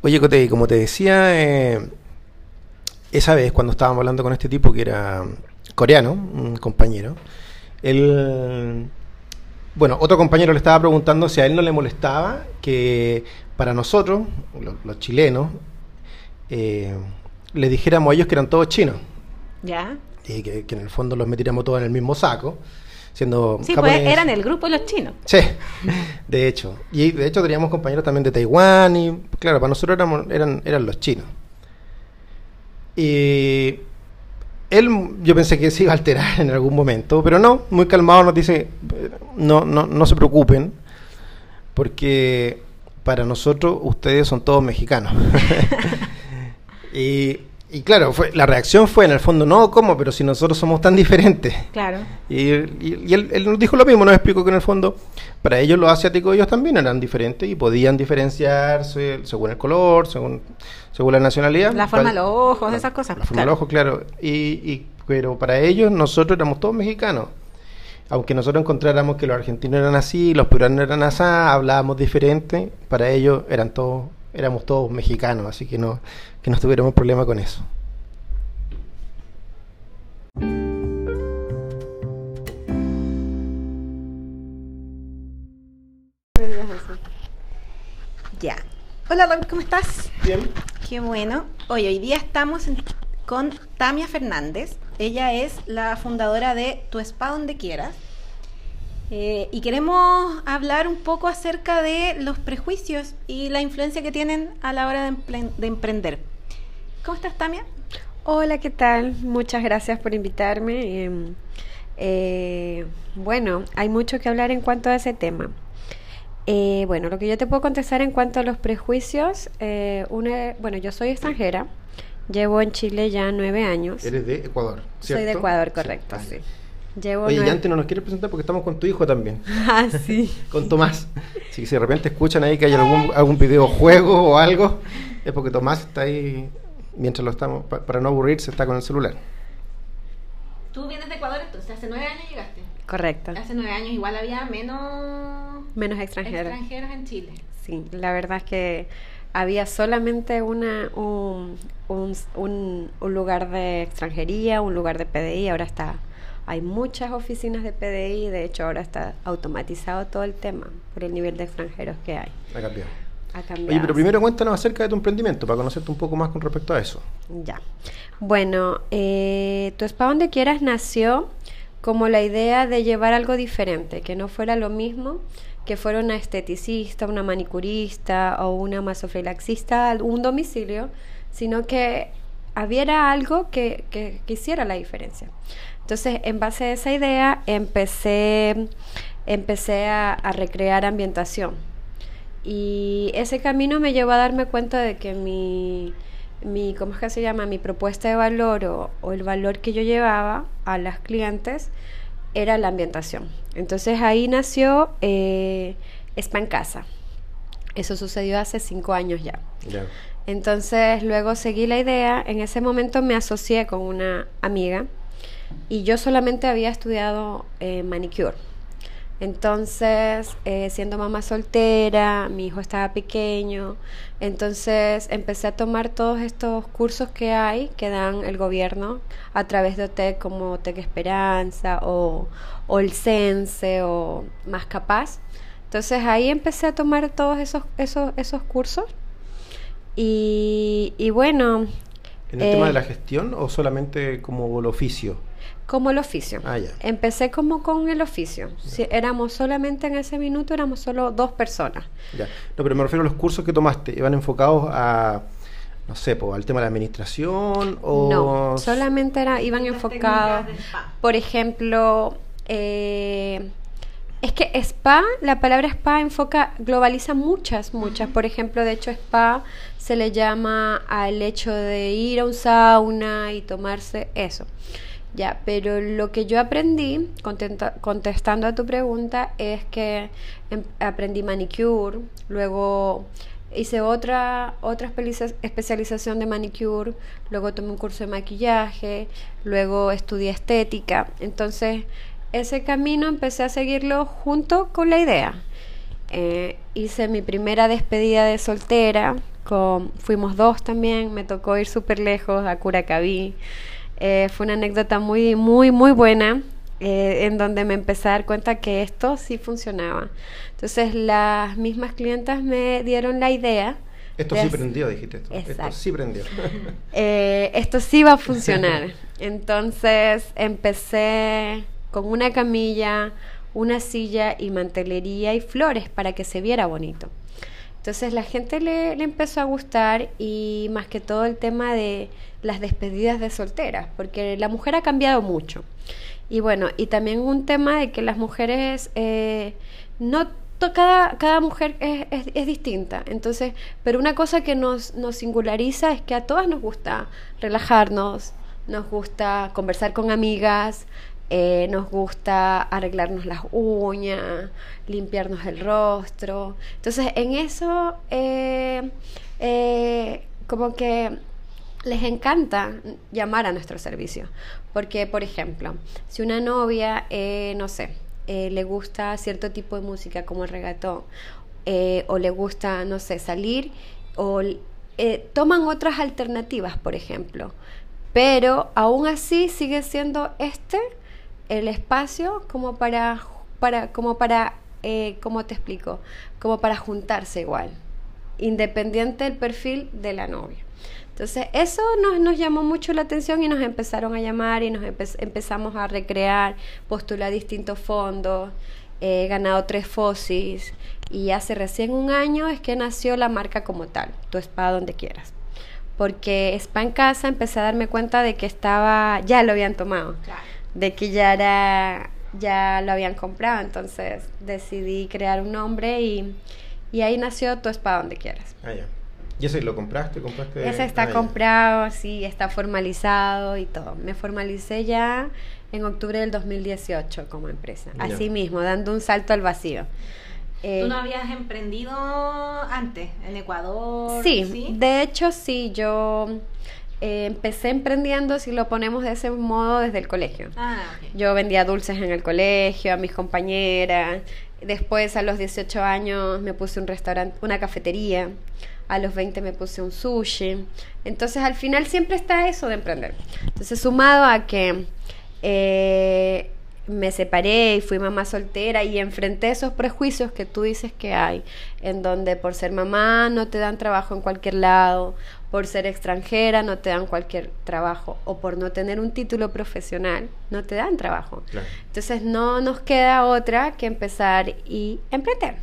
Oye, Cote, como te decía, eh, esa vez cuando estábamos hablando con este tipo que era coreano, un compañero, él, bueno, otro compañero le estaba preguntando si a él no le molestaba que para nosotros, los, los chilenos, eh, le dijéramos a ellos que eran todos chinos. ¿Ya? Y que, que en el fondo los metiéramos todos en el mismo saco, siendo Sí, pues eran el grupo de los chinos. Sí, de hecho. Y de hecho teníamos compañeros también de Taiwán y claro, para nosotros éramos, eran, eran los chinos. Y él, yo pensé que se iba a alterar en algún momento, pero no, muy calmado nos dice, no, no, no se preocupen, porque para nosotros ustedes son todos mexicanos. y, y claro, fue, la reacción fue en el fondo, no, ¿cómo? Pero si nosotros somos tan diferentes. Claro. Y, y- y él, él nos dijo lo mismo, nos explicó que en el fondo para ellos los asiáticos ellos también eran diferentes y podían diferenciarse según el color, según, según la nacionalidad. La forma de los ojos, esas cosas. La forma claro. del ojo, claro. Y, y- pero para ellos nosotros éramos todos mexicanos. Aunque nosotros encontráramos que los argentinos eran así, los peruanos eran así, hablábamos diferente, para ellos eran todos, éramos todos mexicanos, así que no, que no tuviéramos problema con eso. Ya. Hola, Raúl, ¿cómo estás? Bien. Qué bueno. Hoy, hoy día estamos en- con Tamia Fernández. Ella es la fundadora de Tu Spa Donde Quieras. Eh, y queremos hablar un poco acerca de los prejuicios y la influencia que tienen a la hora de, empren- de emprender. ¿Cómo estás, Tamia? Hola, ¿qué tal? Muchas gracias por invitarme. Em, eh, bueno, hay mucho que hablar en cuanto a ese tema. Eh, bueno, lo que yo te puedo contestar en cuanto a los prejuicios, eh, una- bueno, yo soy extranjera, llevo en Chile ya nueve años. Eres de Ecuador, Soy de ¿cierto? Ecuador, Sí. correcto, sí. Llevo Oye, y antes no nos quieres presentar porque estamos con tu hijo también, Ah, sí. con Tomás. Así que si de repente escuchan ahí que hay algún, algún videojuego o algo, es porque Tomás está ahí, mientras lo estamos, pa- para no aburrirse, está con el celular. Tú vienes de Ecuador, entonces hace nueve años llegaste. Correcto. Hace nueve años igual había menos Menos extranjeros. extranjeros en Chile. Sí, la verdad es que había solamente una, un, un, un- un lugar de extranjería, un lugar de PDI, ahora está, hay muchas oficinas de PDI, de hecho ahora está automatizado todo el tema por el nivel de extranjeros que hay. Ha cambiado. Ha cambiado. Oye, pero primero cuéntanos acerca de tu emprendimiento, para conocerte un poco más con respecto a eso. Ya. Bueno, eh, Tu Spa Donde Quieras nació como la idea de llevar algo diferente, que no fuera lo mismo que fuera una esteticista, una manicurista o una masofilaxista a un domicilio, sino que hubiera algo que, que, que hiciera la diferencia. Entonces, en base a esa idea, empecé, empecé a, a recrear ambientación. Y ese camino me llevó a darme cuenta de que mi, mi ¿cómo es que se llama? Mi propuesta de valor o, o el valor que yo llevaba a las clientes era la ambientación. Entonces ahí nació eh, Spa en Casa. Eso sucedió hace cinco años ya. Ya. Entonces luego seguí la idea, en ese momento me asocié con una amiga y yo solamente había estudiado eh, manicure. Entonces, eh, siendo mamá soltera, mi hijo estaba pequeño, entonces empecé a tomar todos estos cursos que hay, que dan el gobierno a través de OTEC como OTEC Esperanza o, o el CENSE o Más Capaz. Entonces ahí empecé a tomar todos esos, esos, esos cursos y, y bueno, ¿En el Eh, tema de la gestión o solamente como el oficio? Como el oficio. Ah, ya. Empecé como con el oficio. Si éramos solamente en ese minuto, éramos solo dos personas. Ya. No, pero me refiero a los cursos que tomaste. ¿Iban enfocados a, no sé, po, al tema de la administración o...? No, solamente era, iban enfocados, por ejemplo, eh, es que spa, la palabra spa enfoca, globaliza muchas, muchas. Por ejemplo, de hecho, spa se le llama al hecho de ir a un sauna y tomarse eso. Ya, pero lo que yo aprendí, contestando a tu pregunta, es que em- aprendí manicure, luego hice otra, otra especialización de manicure, luego tomé un curso de maquillaje, luego estudié estética. Entonces, ese camino empecé a seguirlo junto con la idea. Eh, hice mi primera despedida de soltera con, fuimos dos también, me tocó ir súper lejos a Curacaví. Eh, fue una anécdota muy, muy, muy buena, eh, en donde me empecé a dar cuenta que esto sí funcionaba. Entonces las mismas clientas me dieron la idea. Esto sí prendió, dijiste esto. Esto sí prendió. Eh, esto sí va a funcionar. Entonces empecé con una camilla, una silla y mantelería y flores para que se viera bonito. Entonces la gente le, le, empezó a gustar y más que todo el tema de las despedidas de solteras, porque la mujer ha cambiado mucho. Y bueno, y también un tema de que las mujeres eh, no cada, cada mujer es, es, es, distinta. Entonces, pero una cosa que nos, nos singulariza es que a todas nos gusta relajarnos, nos gusta conversar con amigas, eh, nos gusta arreglarnos las uñas, limpiarnos el rostro. Entonces, en eso, eh, eh, como que les encanta llamar a nuestro servicio. Porque, por ejemplo, si una novia, no sé, le gusta cierto tipo de música como el reggaetón, o le gusta, no sé, salir, o toman otras alternativas, por ejemplo. Pero aún así sigue siendo este el espacio como para, para como para, eh, ¿cómo te explico? Como para juntarse igual, independiente del perfil de la novia. Entonces, eso nos, nos llamó mucho la atención y nos empezaron a llamar y nos empezamos a recrear, postular distintos fondos, he ganado tres FOSIS y hace recién un año es que nació la marca como tal, tu spa donde quieras. Porque spa en casa empecé a darme cuenta de que estaba, ya lo habían tomado. Claro de que ya era ya lo habían comprado, entonces decidí crear un nombre y, y ahí nació Tu Spa Donde Quieras. Ah, ya. ¿Y ese lo compraste? ¿Compraste? Ese está ah, comprado, sí, está formalizado y todo. Me formalicé ya en octubre del 2018 como empresa. Así mismo, dando un salto al vacío. Eh, ¿Tú no habías emprendido antes en Ecuador? Sí, ¿sí? de hecho sí, yo eh, empecé emprendiendo, si lo ponemos de ese modo, desde el colegio. Ah, Yo vendía dulces en el colegio, a mis compañeras. Después, a los 18 años, me puse un restaurante, una cafetería. A los 20 me puse un sushi. Entonces, al final siempre está eso de emprender. Entonces, sumado a que eh, me separé y fui mamá soltera y enfrenté esos prejuicios que tú dices que hay, en donde por ser mamá no te dan trabajo en cualquier lado, por ser extranjera no te dan cualquier trabajo o por no tener un título profesional no te dan trabajo. Entonces no nos queda otra que empezar y emprender.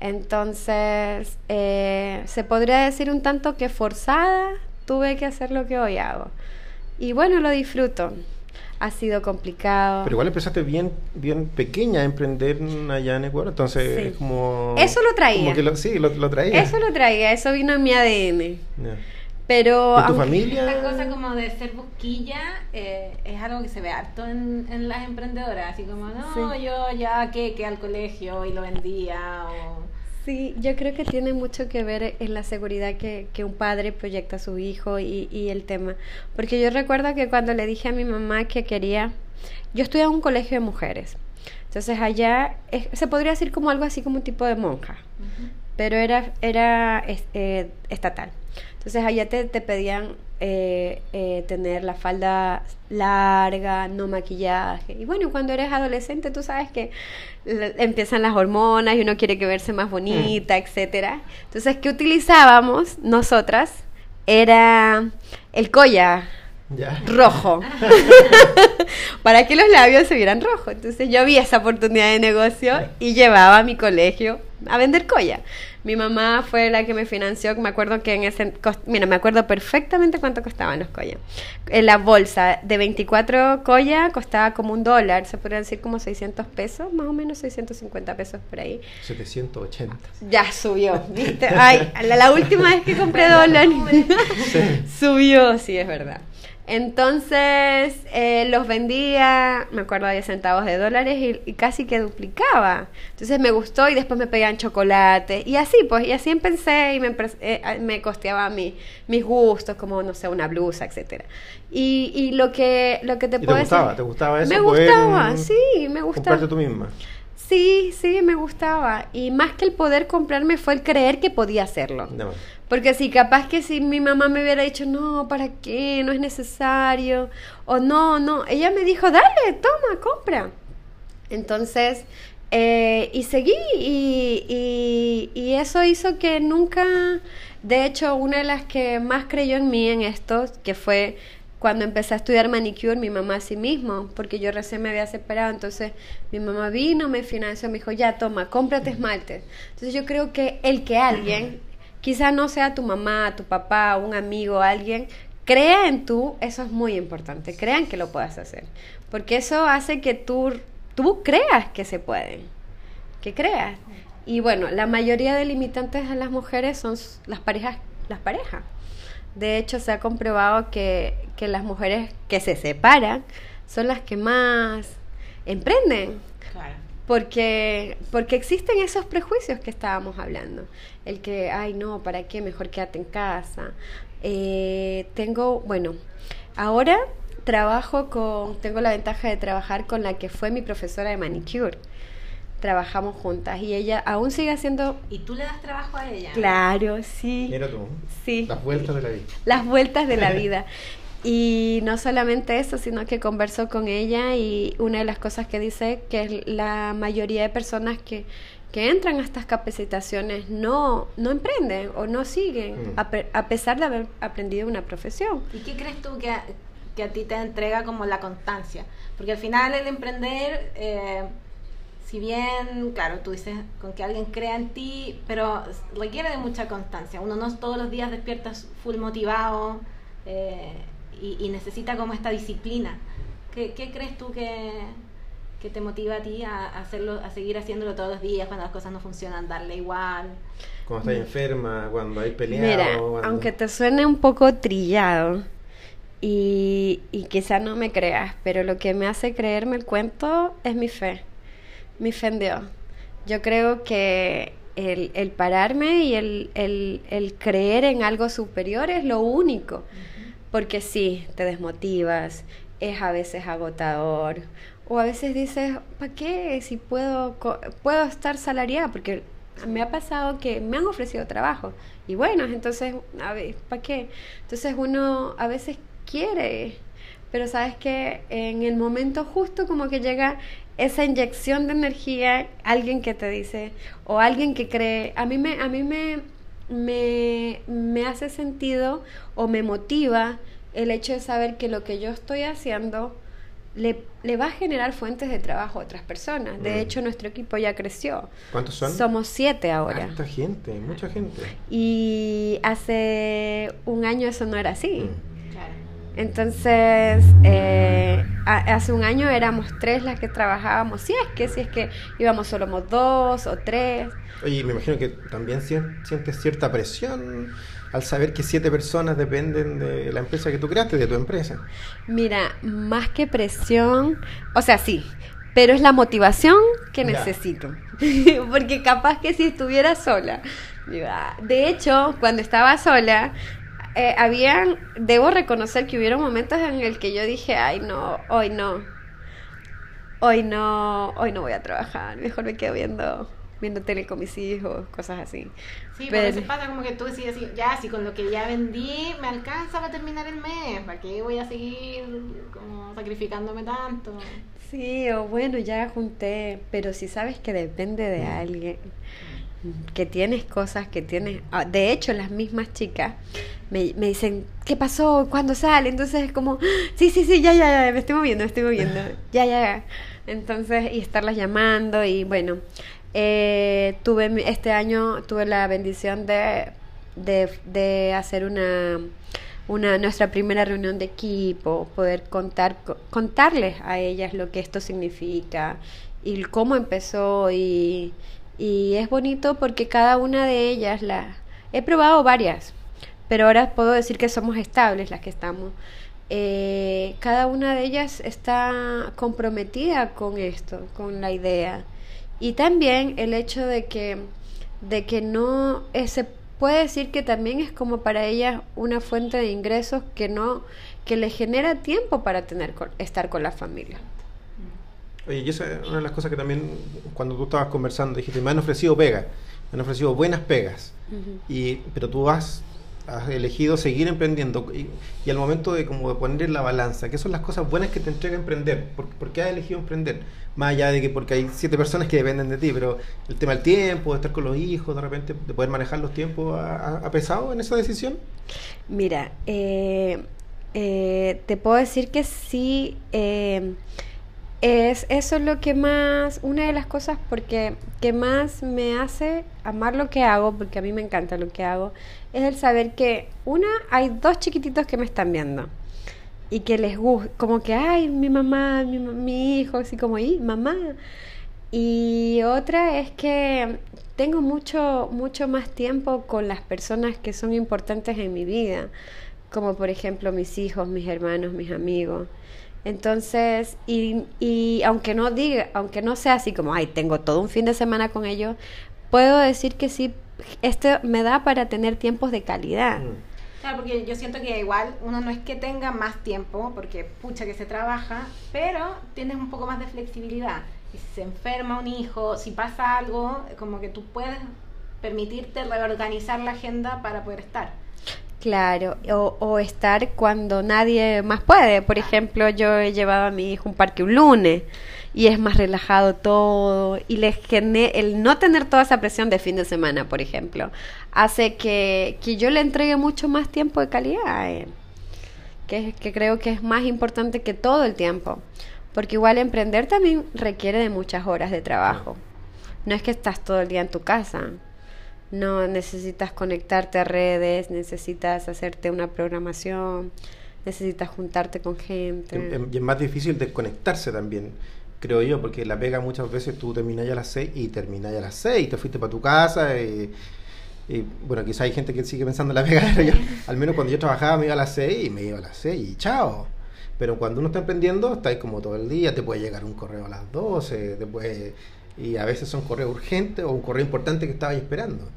Entonces eh, se podría decir un tanto que forzada tuve que hacer lo que hoy hago. Y bueno, lo disfruto ha sido complicado. Pero igual empezaste bien bien pequeña a emprender allá en Ecuador, entonces es como... Eso lo traía. sí, lo, traía. Eso lo traía, eso vino en mi ADN. Pero... ¿Y tu familia? Esta cosa como de ser busquilla eh, es algo que se ve harto en, en las emprendedoras, así como, no, yo ya que, que al colegio y lo vendía o Sí, yo creo que tiene mucho que ver en la seguridad que, que un padre proyecta a su hijo y, y, el tema. Porque yo recuerdo que cuando le dije a mi mamá que quería, yo estudié en un colegio de mujeres. Entonces allá se podría decir como algo así como un tipo de monja, pero era, era eh, estatal. Entonces allá te, te pedían eh, eh, tener la falda larga, no maquillaje. Y bueno, cuando eres adolescente tú sabes que empiezan las hormonas y uno quiere que verse más bonita, mm. etcétera. Entonces, ¿qué utilizábamos nosotras? Era el collar rojo. para que los labios se vieran rojos. Entonces yo vi esa oportunidad de negocio y llevaba a mi colegio a vender colla. Mi mamá fue la que me financió, me acuerdo que en ese, mira, me acuerdo perfectamente cuánto costaban los collas. En la bolsa de 24 collas costaba como un dólar, se podría decir como 600 pesos, más o menos 650 pesos por ahí. 780. Ya subió, ¿viste? Ay, la, última vez que compré dólar subió, sí, es verdad. Entonces eh, los vendía, me acuerdo de centavos de dólares y, casi que duplicaba. Entonces me gustó y después me pedían chocolate y así, pues, y así empecé y me, eh, me costeaba mi, mis gustos, como, no sé, una blusa, etcétera. Y, y lo que, lo que te ¿Y te gustaba? ¿Te gustaba eso? Me gustaba, sí, me gustaba. tú misma? Sí, sí, me gustaba. Y más que el poder comprarme fue el creer que podía hacerlo. No. Porque si capaz que si mi mamá me hubiera dicho, no, ¿para qué? No es necesario. O no, no. Ella me dijo, dale, toma, compra. Entonces, eh, y seguí y, y- y eso hizo que nunca, de hecho, una de las que más creyó en mí en esto, que fue cuando empecé a estudiar manicure, mi mamá sí mismo, porque yo recién me había separado, entonces mi mamá vino, me financió, me dijo, ya, toma, cómprate esmaltes. Entonces yo creo que el que alguien, quizá no sea tu mamá, tu papá, un amigo, alguien, crea en tú, eso es muy importante, crean que lo puedas hacer, porque eso hace que tú, tú creas que se puede, que creas. Y bueno, la mayoría de limitantes a las mujeres son las parejas, las parejas. De hecho, se ha comprobado que, que las mujeres que se separan son las que más emprenden. Claro. Porque, porque existen esos prejuicios que estábamos hablando. El que, ay, no, ¿para qué? Mejor quédate en casa. Eh, tengo, bueno, ahora trabajo con, tengo la ventaja de trabajar con la que fue mi profesora de manicure. Trabajamos juntas y ella aún sigue haciendo... Y tú le das trabajo a ella. Claro, sí. Mira tú. Sí. Las vueltas de la vida. las vueltas de la vida. Y no solamente eso, sino que conversó con ella y una de las cosas que dice que la mayoría de personas que, que entran a estas capacitaciones no, no emprenden o no siguen, Mm. a pesar de haber aprendido una profesión. ¿Y qué crees tú que a, que a ti te entrega como la constancia? Porque al final el emprender, eh, si bien, claro, tú dices con que alguien crea en ti, pero requiere de mucha constancia. Uno no todos los días despierta full motivado eh, y, y necesita como esta disciplina. ¿Qué, qué crees tú que, que te motiva a ti a hacerlo, a seguir haciéndolo todos los días cuando las cosas no funcionan, darle igual? Cuando estás enferma, cuando hay peleado. Mira, cuando- aunque te suene un poco trillado y, y quizá no me creas, pero lo que me hace creerme el cuento es mi fe, en Dios. Yo creo que el, pararme y el, creer en algo superior es lo único, porque sí, te desmotivas, es a veces agotador, o a veces dices, ¿para qué? Si puedo, puedo estar salariada, porque me ha pasado que me han ofrecido trabajo, y bueno, entonces, a ¿para qué? Entonces uno a veces quiere, pero sabes que en el momento justo como que llega esa inyección de energía, alguien que te dice, o alguien que cree, a mí me, a mí me, me, me hace sentido o me motiva el hecho de saber que lo que yo estoy haciendo le, le va a generar fuentes de trabajo a otras personas. De Mm. hecho, nuestro equipo ya creció. ¿Cuántos son? Somos siete ahora. Harta gente, mucha gente. Y hace un año eso no era así. Mm. Entonces, eh, a- hace un año éramos tres las que trabajábamos. Si es que, si es que íbamos solo dos o tres. Oye, me imagino que también sien- sientes cierta presión al saber que siete personas dependen de la empresa que tú creaste, de tu empresa. Mira, más que presión, o sea, sí, pero es la motivación que necesito. Porque capaz que si estuviera sola, iba- de hecho, cuando estaba sola, eh, habían, debo reconocer que hubieron momentos en el que yo dije, ay no, hoy no, hoy no, hoy no voy a trabajar, mejor me quedo viendo, viendo tele con mis hijos, cosas así. Sí, Pero- veces pasa como que tú decides, así, ya, si con lo que ya vendí me alcanza para terminar el mes, ¿para qué voy a seguir como sacrificándome tanto? Sí, o bueno, ya junté, pero si sabes que depende de alguien, que tienes cosas, que tienes... ah, De hecho, las mismas chicas me, me dicen, ¿qué pasó? ¿Cuándo sale? Entonces es como, "Ah, sí, sí, sí, ya, ya, ya, me estoy moviendo, me estoy moviendo, ya, ya, ya. Entonces, y estarlas llamando y bueno, eh, tuve este año, tuve la bendición de, de, de hacer una una nuestra primera reunión de equipo, poder contar co- contarles a ellas lo que esto significa y cómo empezó y, y es bonito porque cada una de ellas la he probado varias, pero ahora puedo decir que somos estables las que estamos. Eh, cada una de ellas está comprometida con esto, con la idea. Y también el hecho de que, de que no eh, se puede decir que también es como para ellas una fuente de ingresos que no, que le genera tiempo para tener estar con la familia. Oye, y esa es una de las cosas que también cuando tú estabas conversando dijiste, me han ofrecido pegas, me han ofrecido buenas pegas, y, pero tú has, has elegido seguir emprendiendo y, y al momento de como de poner en la balanza, ¿qué son las cosas buenas que te entrega emprender? ¿Por, por qué has elegido emprender? Más allá de que porque hay siete personas que dependen de ti, pero el tema del tiempo, de estar con los hijos, de repente, de poder manejar los tiempos, ¿ha, ha pesado en esa decisión? Mira, eh, eh, te puedo decir que sí, eh, es, eso es lo que más, una de las cosas porque que más me hace amar lo que hago, porque a mí me encanta lo que hago, es el saber que una, hay dos chiquititos que me están viendo y que les gusta, como que, ay, mi mamá, mi, mi hijo, así como, y mamá. Y otra es que tengo mucho, mucho más tiempo con las personas que son importantes en mi vida, como por ejemplo mis hijos, mis hermanos, mis amigos. Entonces, y, y aunque no diga, aunque no sea así como, ay, tengo todo un fin de semana con ellos, puedo decir que sí, esto me da para tener tiempos de calidad. Mm. Claro, porque yo siento que igual uno no es que tenga más tiempo, porque pucha que se trabaja, pero tienes un poco más de flexibilidad. Y si se enferma un hijo, si pasa algo, como que tú puedes permitirte reorganizar la agenda para poder estar. Claro, o, o estar cuando nadie más puede. Por ejemplo, yo he llevado a mi hijo a un parque un lunes y es más relajado todo y le gene- el no tener toda esa presión de fin de semana, por ejemplo, hace que, que yo le entregue mucho más tiempo de calidad a él, que, que creo que es más importante que todo el tiempo, porque igual emprender también requiere de muchas horas de trabajo. No es que estás todo el día en tu casa. No necesitas conectarte a redes, necesitas hacerte una programación, necesitas juntarte con gente. Y es más difícil desconectarse también, creo yo, porque la pega muchas veces tú terminas ya a las 6 y terminas ya a las 6, te fuiste para tu casa y, y, bueno, quizá hay gente que sigue pensando en la pega, pero yo, al menos cuando yo trabajaba me iba a las 6 y me iba a las 6 y chao. Pero cuando uno está emprendiendo, está ahí como todo el día, te puede llegar un correo a las 12, te y a veces son correos urgentes o un correo importante que estabas esperando.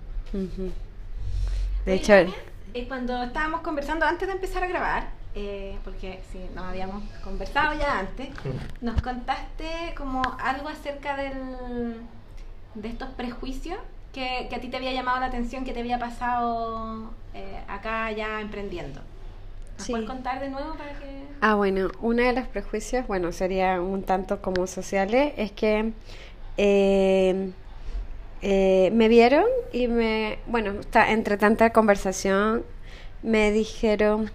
De hecho, también, eh, cuando estábamos conversando antes de empezar a grabar, eh, porque sí, nos habíamos conversado ya antes, nos contaste como algo acerca del, de estos prejuicios que, que a ti te había llamado la atención, que te había pasado eh, acá ya emprendiendo. ¿Nos Sí. puedes contar de nuevo para que... Ah, bueno, uno de los prejuicios, bueno, sería un tanto como sociales, es que eh, eh, me vieron y me, bueno, entre tanta conversación, me dijeron,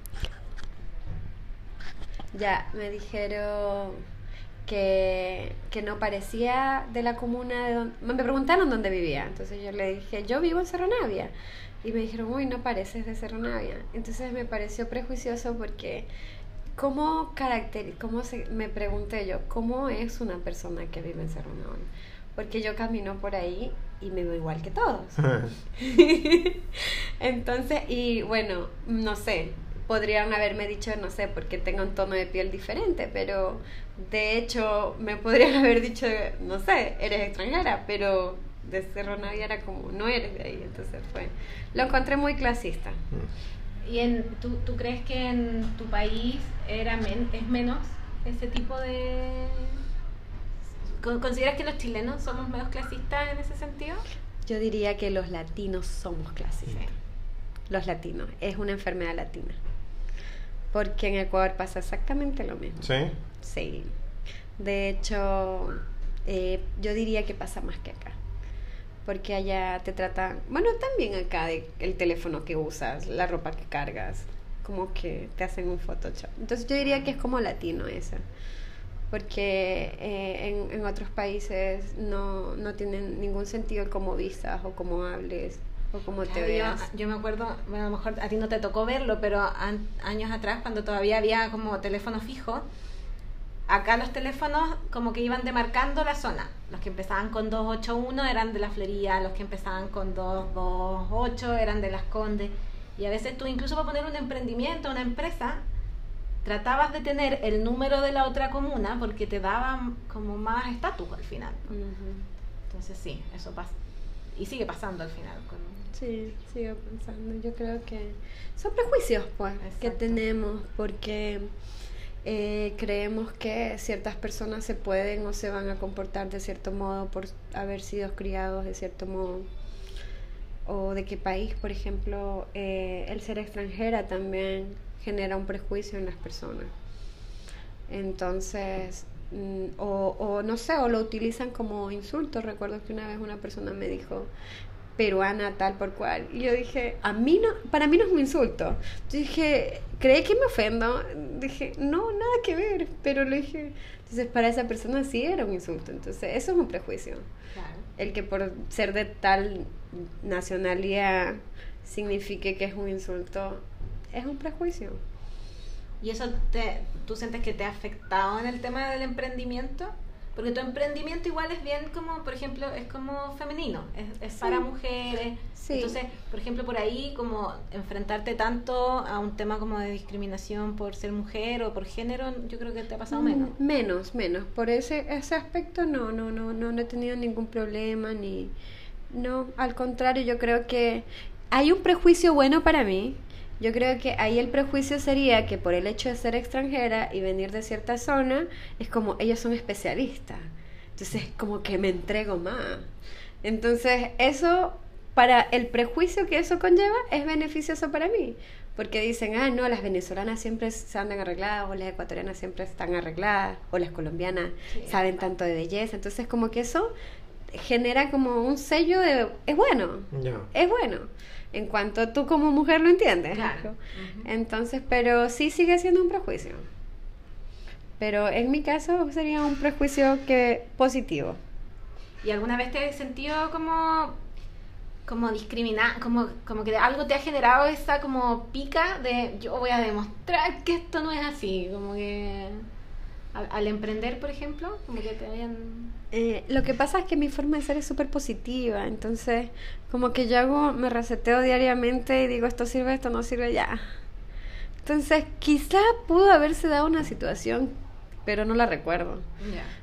ya, me dijeron que, que no parecía de la comuna de donde, me preguntaron dónde vivía, entonces yo le dije, yo vivo en Cerro Navia. Y me dijeron, uy, no pareces de Cerro Navia. Entonces me pareció prejuicioso porque ¿Cómo caracter cómo se, me pregunté yo, cómo es una persona que vive en Cerro Navia? Porque yo camino por ahí y me veo igual que todos. Entonces, y bueno, no sé, podrían haberme dicho, no sé, porque tengo un tono de piel diferente, pero de hecho me podrían haber dicho, no sé, eres extranjera, pero de Cerro Navia era como, no eres de ahí, entonces fue, lo encontré muy clasista. ¿Y en, ¿tú, tú crees que en tu país era men- es menos ese tipo de... ¿Con- ¿Consideras que los chilenos somos menos clasistas en ese sentido? Yo diría que los latinos somos clasistas. Los latinos, es una enfermedad latina. Porque en Ecuador pasa exactamente lo mismo. ¿Sí? Sí. De hecho, eh, yo diría que pasa más que acá. Porque allá te tratan, bueno, también acá de el teléfono que usas, la ropa que cargas, como que te hacen un Photoshop. Entonces yo diría que es como latino eso. Porque eh, en, en otros países no, no tienen ningún sentido cómo vistas o cómo hables o cómo te veas. yo, yo me acuerdo, bueno, a lo mejor a ti no te tocó verlo, pero an- años atrás, cuando todavía había como teléfono fijo, acá los teléfonos como que iban demarcando la zona. Los que empezaban con 281 eran de la Florida, los que empezaban con 228 eran de las Condes. Y a veces tú incluso para poner un emprendimiento, una empresa, tratabas de tener el número de la otra comuna porque te daban como más estatus al final. Entonces sí, eso pasa. Y sigue pasando al final. Con... Sí, sigo pensando. Yo creo que son prejuicios, pues, que tenemos, porque eh, creemos que ciertas personas se pueden o se van a comportar de cierto modo por haber sido criados de cierto modo o de qué país, por ejemplo, eh, el ser extranjera también genera un prejuicio en las personas. Entonces, mm, o, o, no sé, o lo utilizan como insulto. Recuerdo que una vez una persona me dijo peruana tal por cual. Y yo dije, a mí no, para mí no es un insulto. Yo dije, ¿cree que me ofendo? Dije, no, nada que ver. Pero le dije, entonces para esa persona sí era un insulto. Entonces, eso es un prejuicio. El que por ser de tal nacionalidad signifique que es un insulto, es un prejuicio. ¿Y eso te, tú sientes que te ha afectado en el tema del emprendimiento? Porque tu emprendimiento igual es bien como, por ejemplo, es como femenino, es, para mujeres. Entonces, por ejemplo, por ahí como enfrentarte tanto a un tema como de discriminación por ser mujer o por género, yo creo que te ha pasado menos. Mm, menos, menos. Por ese, ese aspecto no, no, no, no, no he tenido ningún problema ni... No, al contrario, yo creo que hay un prejuicio bueno para mí, yo creo que ahí el prejuicio sería que por el hecho de ser extranjera y venir de cierta zona, es como ellos son especialistas. Entonces, como que me entrego más. Entonces, eso, para el prejuicio que eso conlleva, es beneficioso para mí. Porque dicen, ah, no, las venezolanas siempre se andan arregladas, o las ecuatorianas siempre están arregladas, o las colombianas saben tanto de belleza. Entonces, como que eso genera como un sello de, es bueno, es bueno en cuanto tú como mujer lo entiendes. Claro. Entonces, pero sí sigue siendo un prejuicio. Pero en mi caso sería un prejuicio que positivo. ¿Y alguna vez te has sentido como como discriminar, como, como que algo te ha generado esa como pica de yo voy a demostrar que esto no es así, como que al, emprender, por ejemplo, como que te hayan eh, lo que pasa es que mi forma de ser es súper positiva, entonces como que yo hago, me reseteo diariamente y digo esto sirve, esto no sirve ya. Entonces quizá pudo haberse dado una situación, pero no la recuerdo.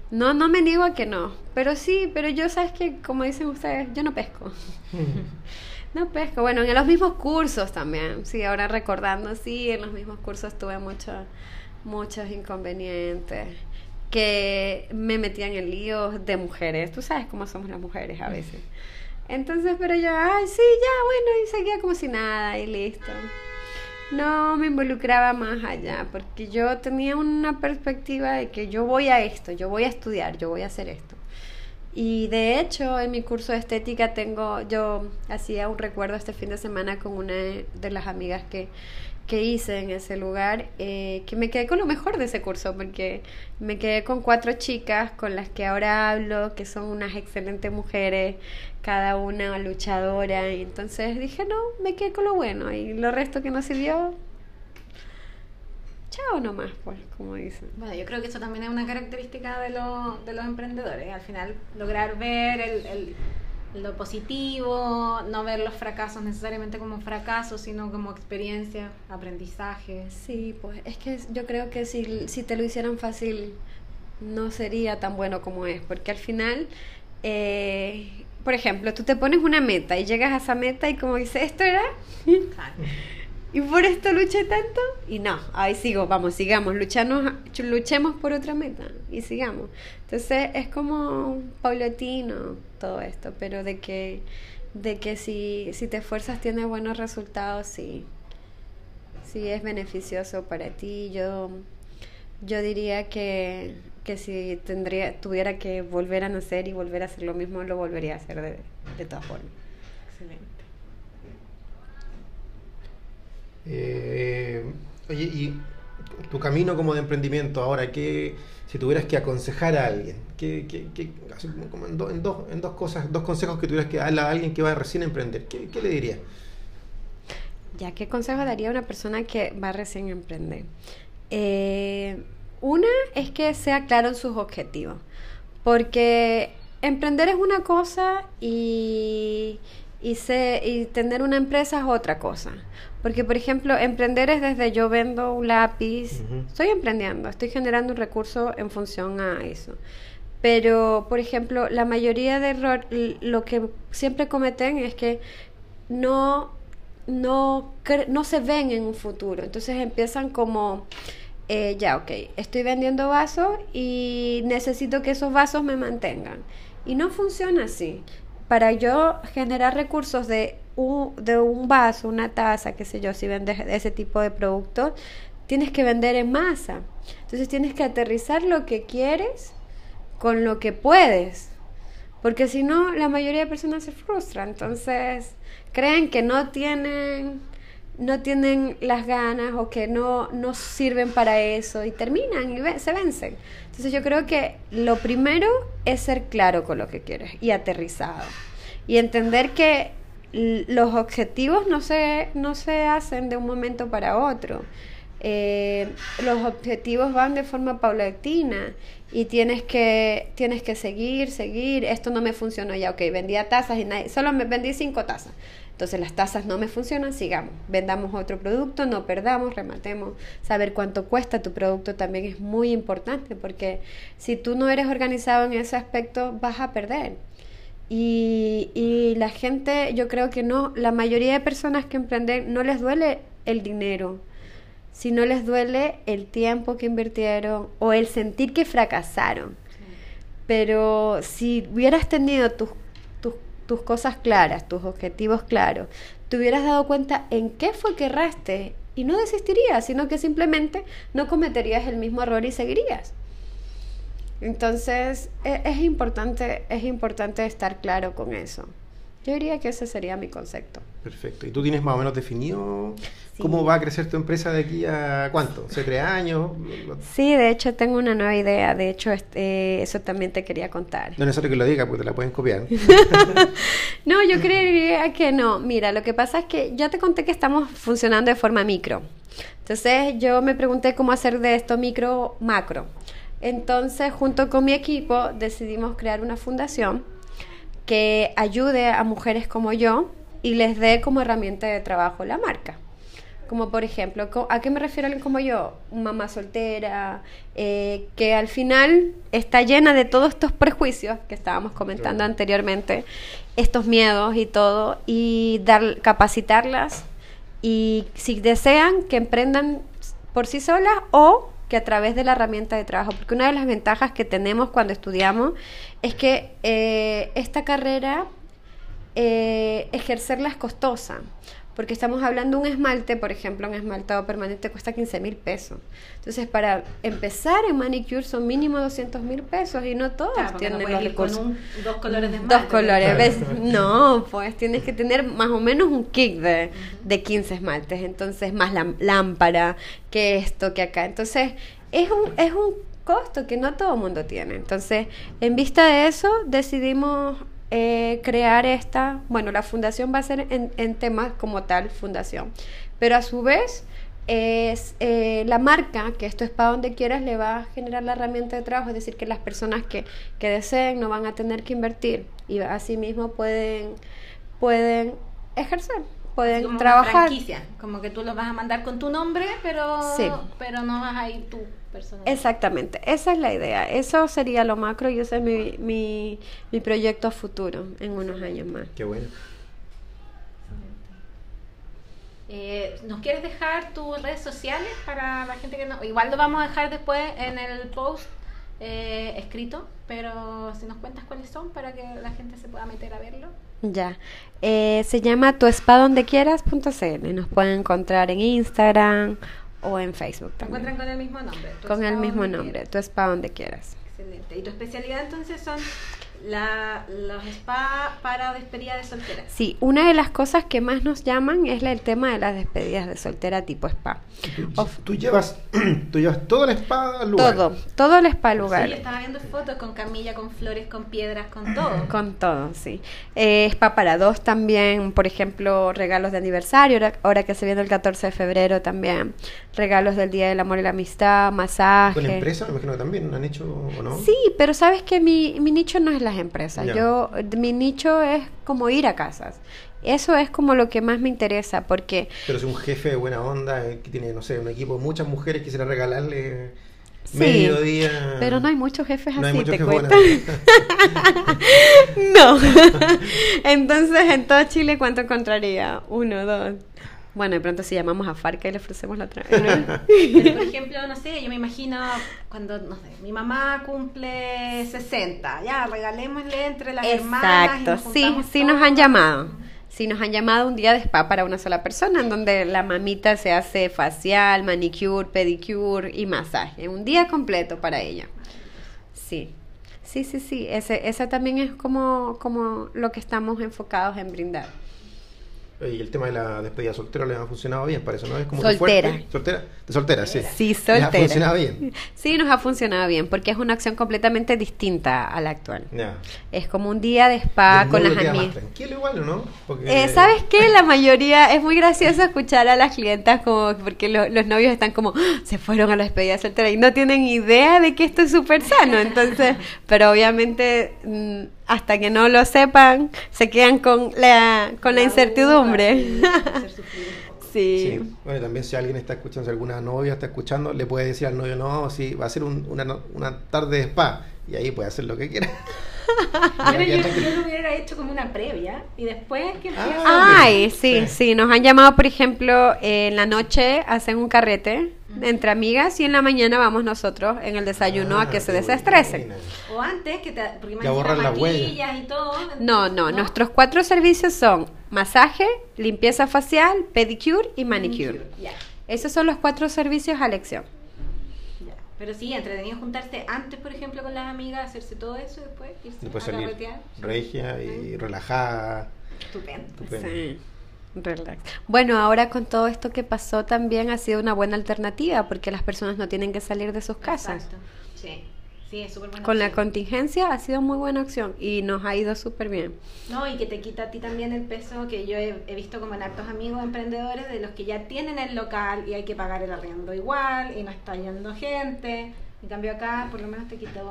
No, no me niego a que no, pero sí, pero yo sabes que como dicen ustedes, yo no pesco. no pesco, bueno, en los mismos cursos también, sí, ahora recordando, sí, en los mismos cursos tuve muchos muchos inconvenientes que me metían en líos de mujeres. Tú sabes cómo somos las mujeres a veces. Entonces, pero yo, ay, sí, ya, bueno, y seguía como si nada y listo. No me involucraba más allá, porque yo tenía una perspectiva de que yo voy a esto, yo voy a estudiar, yo voy a hacer esto. Y de hecho, en mi curso de estética tengo, yo hacía un recuerdo este fin de semana con una de las amigas que que hice en ese lugar, eh, que me quedé con lo mejor de ese curso, porque me quedé con cuatro chicas con las que ahora hablo, que son unas excelentes mujeres, cada una luchadora, y entonces dije, no, me quedé con lo bueno, y lo resto que no sirvió, chao nomás, pues, como dicen. Bueno, yo creo que eso también es una característica de, de los emprendedores, al final lograr ver el lo positivo, no ver los fracasos necesariamente como fracasos, sino como experiencia, aprendizaje. Sí, pues es que yo creo que si, si te lo hicieran fácil no sería tan bueno como es, porque al final, eh, por ejemplo, tú te pones una meta y llegas a esa meta y como dices, esto era... y por esto luché tanto y no, ahí sigo, vamos, sigamos, luchamos, luchemos por otra meta y sigamos. Entonces es como paulatino todo esto, pero de que, de que si, si te esfuerzas tiene buenos resultados, sí, sí es beneficioso para ti. Yo, yo diría que, que si tendría, tuviera que volver a nacer y volver a hacer lo mismo, lo volvería a hacer de, de todas formas. Excelente. Eh, oye, y tu camino como de emprendimiento ahora, ¿qué, si tuvieras que aconsejar a alguien, ¿qué, qué, como en, en, dos, en dos cosas, dos consejos que tuvieras que darle a alguien que va recién a emprender, ¿qué, le dirías? Ya, ¿qué consejo daría a una persona que va recién a emprender? Eh, una es que sea claro en sus objetivos, porque emprender es una cosa y, y, y tener una empresa es otra cosa. Porque, por ejemplo, emprender es desde yo vendo un lápiz, estoy emprendiendo, estoy generando un recurso en función a eso. Pero, por ejemplo, la mayoría de errores, lo que siempre cometen es que no, no, no se ven en un futuro. Entonces empiezan como eh, ya, ok, estoy vendiendo vasos y necesito que esos vasos me mantengan. Y no funciona así. Para yo generar recursos de un, de un vaso, una taza, qué sé yo, si vendes ese tipo de productos, tienes que vender en masa. Entonces tienes que aterrizar lo que quieres con lo que puedes. Porque si no, la mayoría de personas se frustran. Entonces, creen que no tienen no tienen las ganas o que no, no sirven para eso y terminan y se vencen. Entonces yo creo que lo primero es ser claro con lo que quieres y aterrizado. Y entender que los objetivos no se, no se hacen de un momento para otro. Eh, los objetivos van de forma paulatina y tienes que, tienes que seguir, seguir. Esto no me funcionó ya, ok, vendía tazas y nadie, solo me vendí cinco tazas. Entonces las tazas no me funcionan, sigamos, vendamos otro producto, no perdamos, rematemos. Saber cuánto cuesta tu producto también es muy importante porque si tú no eres organizado en ese aspecto vas a perder. Y, y la gente, yo creo que no, la mayoría de personas que emprenden no les duele el dinero, sino les duele el tiempo que invirtieron o el sentir que fracasaron. Pero si hubieras tenido tus, tus, cosas claras, tus objetivos claros, te hubieras dado cuenta en qué fue que erraste y no desistirías, sino que simplemente no cometerías el mismo error y seguirías. Entonces, e, es, importante, es importante estar claro con eso. Yo diría que ese sería mi concepto. Perfecto. ¿Y tú tienes más o menos definido cómo va a crecer tu empresa de aquí a cuánto? ¿Se tres años? Sí, de hecho tengo una nueva idea. De hecho, este, eso también te quería contar. No es necesario que lo diga, porque te la pueden copiar. no, yo creería que no. Mira, lo que pasa es que ya te conté que estamos funcionando de forma micro. Entonces yo me pregunté cómo hacer de esto micro macro. Entonces, junto con mi equipo, decidimos crear una fundación que ayude a mujeres como yo y les dé como herramienta de trabajo la marca. Como por ejemplo, ¿a qué me refiero alguien como yo? Mamá soltera, eh, que al final está llena de todos estos prejuicios que estábamos comentando anteriormente, estos miedos y todo, y dar, capacitarlas y si desean que emprendan por sí solas o que a través de la herramienta de trabajo, porque una de las ventajas que tenemos cuando estudiamos es que eh, esta carrera, eh, ejercerla es costosa, porque estamos hablando de un esmalte, por ejemplo, un esmaltado permanente cuesta 15 mil pesos. Entonces, para empezar en manicure son mínimo 200 mil pesos y no todos tienen los recursos. Con dos colores de esmalte. Dos colores. No, pues tienes que tener más o menos un kit de, de 15 esmaltes. Entonces, más la lámpara, que esto, que acá. Entonces, es un, es un costo que no todo el mundo tiene. Entonces, en vista de eso, decidimos eh, crear esta, bueno, la fundación va a ser en, temas como tal, fundación, pero a su vez es eh, la marca, que esto es para donde quieras, le va a generar la herramienta de trabajo, es decir, que las personas que, que deseen no van a tener que invertir y así mismo pueden, pueden ejercer, pueden como trabajar. franquicia, como que tú lo vas a mandar con tu nombre, pero, pero no vas a ir tú Exactamente, esa es la idea. Eso sería lo macro y ese es mi, mi, mi proyecto futuro en unos años más. Qué bueno. Eh, ¿Nos quieres dejar tus redes sociales para la gente que no? Igual lo vamos a dejar después en el post eh, escrito, pero si nos cuentas cuáles son para que la gente se pueda meter a verlo. Ya, eh, se llama tuespadondequieras.cl. Nos pueden encontrar en Instagram o en Facebook también. encuentran con el mismo nombre? Con el mismo nombre, tu spa donde quieras. Excelente. ¿Y tu especialidad entonces son la, los spa para despedida de soltera. Sí, una de las cosas que más nos llaman es el tema de las despedidas de soltera tipo spa. Tú, llevas, tú llevas todo el spa al lugar. Todo, todo el spa al lugar. Sí, estaba viendo fotos con camilla, con flores, con piedras, con todo. Con todo, sí. Eh, spa para dos también, por ejemplo, regalos de aniversario, ahora, que se viene el 14 de febrero también. Regalos del Día del Amor y la Amistad, masaje. ¿Con la empresa? Me imagino que también han hecho o no. Sí, pero sabes que mi, mi nicho no es empresas. Yo, mi nicho es como ir a casas. Eso es como lo que más me interesa, porque... Pero si un jefe de buena onda, eh, que tiene, no sé, un equipo de muchas mujeres, quisiera regalarle medio día... pero no hay muchos jefes así, te cuento. no. Entonces, en todo Chile, ¿cuánto encontraría? Uno, dos. Bueno, de pronto si llamamos a Farca y le ofrecemos la otra. Pero, por ejemplo, no sé, yo me imagino cuando, no sé, mi mamá cumple 60, ya, regalémosle entre las hermanas. y Exacto, sí, sí nos han llamado. Sí nos han llamado un día de spa para una sola persona, en donde la mamita se hace facial, manicure, pedicure y masaje. Un día completo para ella. Sí, sí, sí, sí. Ese, ese también es como, como lo que estamos enfocados en brindar. Y el tema de la despedida soltera le ha funcionado bien, parece, ¿no? Es como Soltera. fuerte. ¿Soltera? De soltera, sí. Sí, Les ha soltera. funcionado bien. Sí, nos ha funcionado bien, porque es una acción completamente distinta a la actual. Ya. Es como un día de spa El con las amigas. tranquilo igual, ¿o no? Porque- Eh, ¿Sabes qué? La mayoría es muy gracioso escuchar a las clientas como porque lo- los novios están como "Ah, se fueron a la despedida soltera y no tienen idea de que esto es súper sano. Entonces, pero obviamente mm, hasta que no lo sepan se quedan con la con la incertidumbre. sí. Bueno, también si alguien está escuchando, si alguna novia está escuchando, le puede decir al novio, no, sí, va a ser un- una, no- una tarde de spa. Y ahí puede hacer lo que quiera. Bueno, yo, lo hubiera hecho como una previa y después que. Ah, Ay, Sí. sí, nos han llamado, por ejemplo, en la noche hacen un carrete entre amigas y en la mañana vamos nosotros en el desayuno a Ah, que se desestresen. O antes, que te, porque Ya borran la huella. y todo. No, no, nuestros cuatro servicios son masaje, limpieza facial, pedicure y manicure. Ya, Esos son los cuatro servicios a elección. ya. Pero sí, entretenido juntarse antes, por ejemplo, con las amigas, hacerse todo eso y después irse Después a salir carretear. regia y relajada. Estupendo. Estupendo. Sí. Relax. Bueno, ahora con todo esto que pasó también ha sido una buena alternativa porque las personas no tienen que salir de sus casas. Exacto. Sí, sí, es súper buena Con la contingencia ha sido muy buena opción y nos ha ido súper bien. No, y que te quita a ti también el peso que yo he, he visto como en actos amigos emprendedores de los que ya tienen el local y hay que pagar el arriendo igual y no está yendo gente. En cambio acá por lo menos te quitó...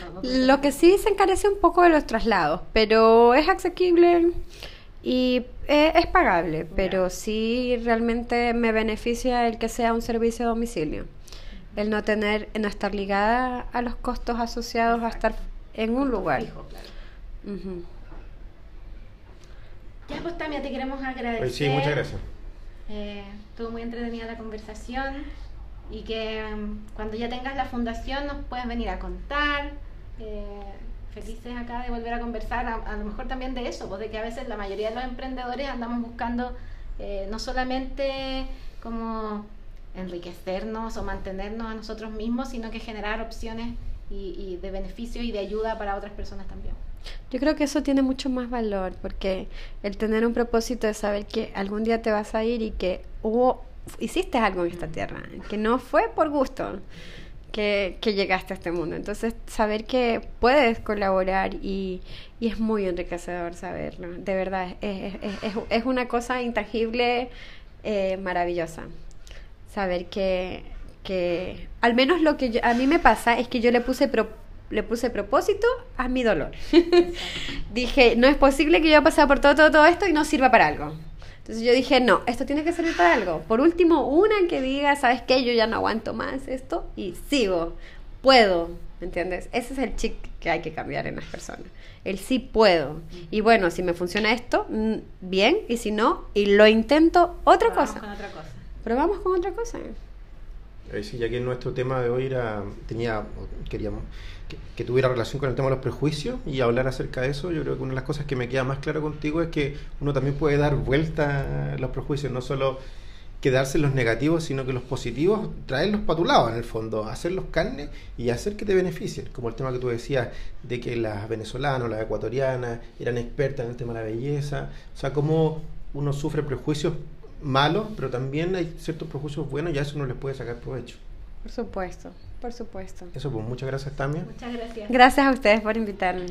no, no te- Lo que sí se encarece un poco de los traslados, pero es asequible y eh, es pagable, pero sí realmente me beneficia el que sea un servicio a domicilio. El no tener, no estar ligada a los costos asociados a estar en un lugar. Fijo, claro. Ujú. Ya pues Tamia, te queremos agradecer. Ay, sí, muchas gracias. Eh, estuvo muy entretenida la conversación y que mm, cuando ya tengas la fundación nos puedes venir a contar. Eh, felices acá de volver a conversar, a, a lo mejor también de eso, pues de que a veces la mayoría de los emprendedores andamos buscando eh, no solamente como enriquecernos o mantenernos a nosotros mismos, sino que generar opciones y, y de beneficio y de ayuda para otras personas también. Yo creo que eso tiene mucho más valor porque el tener un propósito de saber que algún día te vas a ir y que hubo, hiciste algo en esta tierra, que no fue por gusto que, que llegaste a este mundo. Entonces, saber que puedes colaborar y, y es muy enriquecedor saberlo. De verdad, es, es- es- es una cosa intangible, eh, maravillosa. Saber que, que, al menos lo que yo- a mí me pasa es que yo le puse le puse propósito a mi dolor. dije, no es posible que yo haya pasado por todo, todo, todo esto y no sirva para algo. Entonces yo dije, no, esto tiene que servir para algo. Por último, una que diga, ¿sabes qué? Yo ya no aguanto más esto y sigo. Puedo, ¿entiendes? Ese es el chic que hay que cambiar en las personas. El sí puedo. Y bueno, si me funciona esto, mm, bien. Y si no, y lo intento, otra Vamos cosa. con otra cosa. Probamos con otra cosa. Sí, ya que nuestro tema de hoy era, tenía, queríamos que, tuviera relación con el tema de los prejuicios y hablar acerca de eso, yo creo que una de las cosas que me queda más claro contigo es que uno también puede dar vuelta a los prejuicios, no solo quedarse en los negativos, sino que los positivos, traerlos para tu lado en el fondo, hacerlos carne y hacer que te beneficien, como el tema que tú decías de que las venezolanas, las ecuatorianas eran expertas en el tema de la belleza, o sea, cómo uno sufre prejuicios malos, pero también hay ciertos prejuicios buenos y a eso uno les puede sacar provecho. Por supuesto, por supuesto. Eso, pues muchas gracias también. Muchas gracias. Gracias a ustedes por invitarme.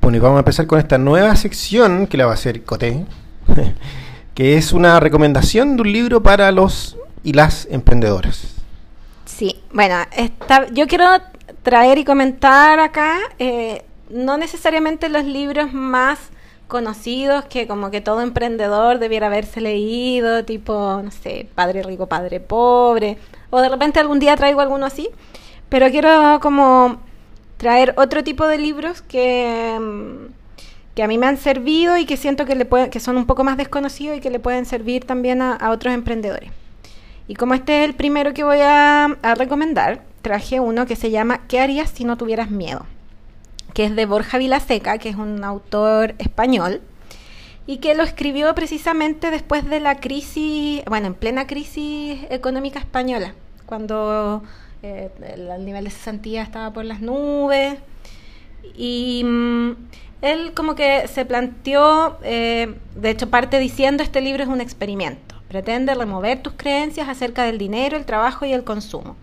Bueno, y vamos a empezar con esta nueva sección que la va a hacer Coté, que es una recomendación de un libro para los y las emprendedoras. Sí, bueno, esta- yo quiero traer y comentar acá, eh, no necesariamente los libros más conocidos que como que todo emprendedor debiera haberse leído, tipo, no sé, Padre Rico, Padre Pobre, o de repente algún día traigo alguno así, pero quiero como traer otro tipo de libros que, mm, que a mí me han servido y que siento que, le puede, que son un poco más desconocidos y que le pueden servir también a, otros emprendedores. Y como este es el primero que voy a recomendar, traje uno que se llama ¿Qué harías si no tuvieras miedo? Que es de Borja Vilaseca, que es un autor español, y que lo escribió precisamente después de la crisis, bueno, en plena crisis económica española, cuando eh, el, nivel de cesantía estaba por las nubes. Y mm, él como que se planteó, eh, de hecho parte diciendo, este libro es un experimento, pretende remover tus creencias acerca del dinero, el trabajo y el consumo,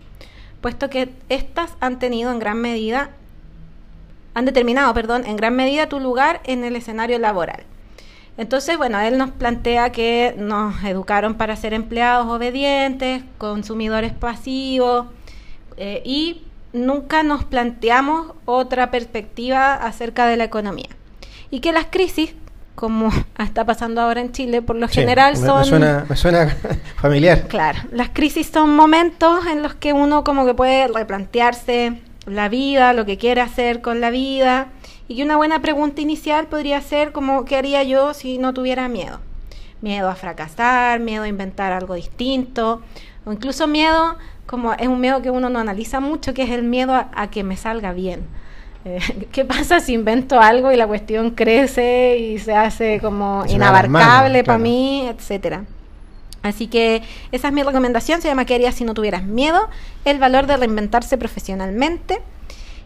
puesto que estas han tenido en gran medida han determinado, perdón, en gran medida tu lugar en el escenario laboral. Entonces, bueno, él nos plantea que nos educaron para ser empleados obedientes, consumidores pasivos, eh, y nunca nos planteamos otra perspectiva acerca de la economía. Y que las crisis, como está pasando ahora en Chile, por lo general son... Me suena, me suena familiar. Claro, las crisis son momentos en los que uno como que puede replantearse la vida, lo que quiere hacer con la vida. Y que una buena pregunta inicial podría ser como, ¿qué haría yo si no tuviera miedo? Miedo a fracasar, miedo a inventar algo distinto, o incluso miedo, como es un miedo que uno no analiza mucho, que es el miedo a, que me salga bien. Eh, ¿Qué pasa si invento algo y la cuestión crece y se hace como inabarcable para mí, etcétera? Así que esa es mi recomendación, se llama ¿Qué harías si no tuvieras miedo? El valor de reinventarse profesionalmente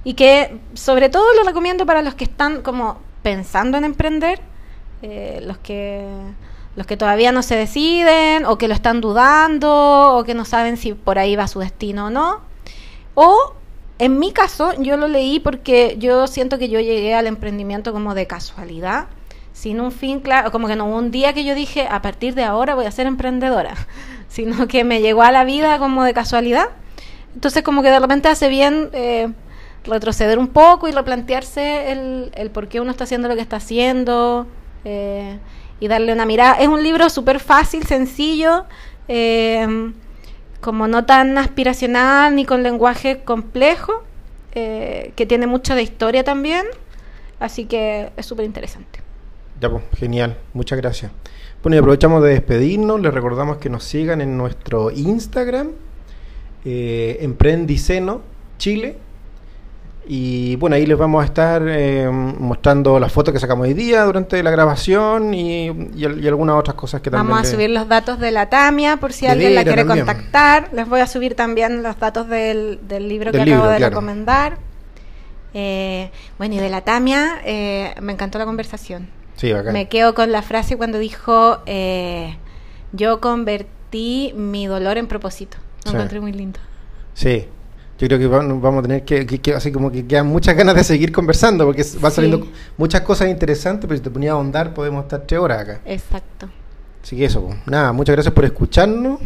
y que sobre todo lo recomiendo para los que están como pensando en emprender, eh, los que los que todavía no se deciden o que lo están dudando o que no saben si por ahí va su destino o no. O en mi caso, yo lo leí porque yo siento que yo llegué al emprendimiento como de casualidad sin un fin claro, como que no hubo un día que yo dije, a partir de ahora voy a ser emprendedora, sino que me llegó a la vida como de casualidad. Entonces como que de repente hace bien eh, retroceder un poco y replantearse el, el, por qué uno está haciendo lo que está haciendo eh, y darle una mirada. Es un libro súper fácil, sencillo, eh, como no tan aspiracional ni con lenguaje complejo, que tiene mucho de historia también, así que es súper interesante. Ya, pues, genial. Muchas gracias. Bueno, y aprovechamos de despedirnos. Les recordamos que nos sigan en nuestro Instagram, eh, Emprendiceno Chile. Y bueno, ahí les vamos a estar eh, mostrando las fotos que sacamos hoy día durante la grabación y, algunas otras cosas que también. Vamos a subir los datos de la Tamia por si alguien la quiere contactar. Les voy a subir también los datos del, libro que acabo de recomendar. Eh, bueno, y de la Tamia, eh, me encantó la conversación. Me quedo con la frase cuando dijo, eh, yo convertí mi dolor en propósito. Lo encontré muy lindo. Sí, yo creo que vamos a tener que, así como que quedan muchas ganas de seguir conversando porque va saliendo muchas cosas interesantes, pero si te ponía a ahondar podemos estar tres horas acá. Exacto. Así que eso, nada, muchas gracias por escucharnos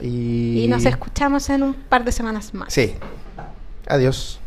y... y nos escuchamos en un par de semanas más. Sí. Adiós.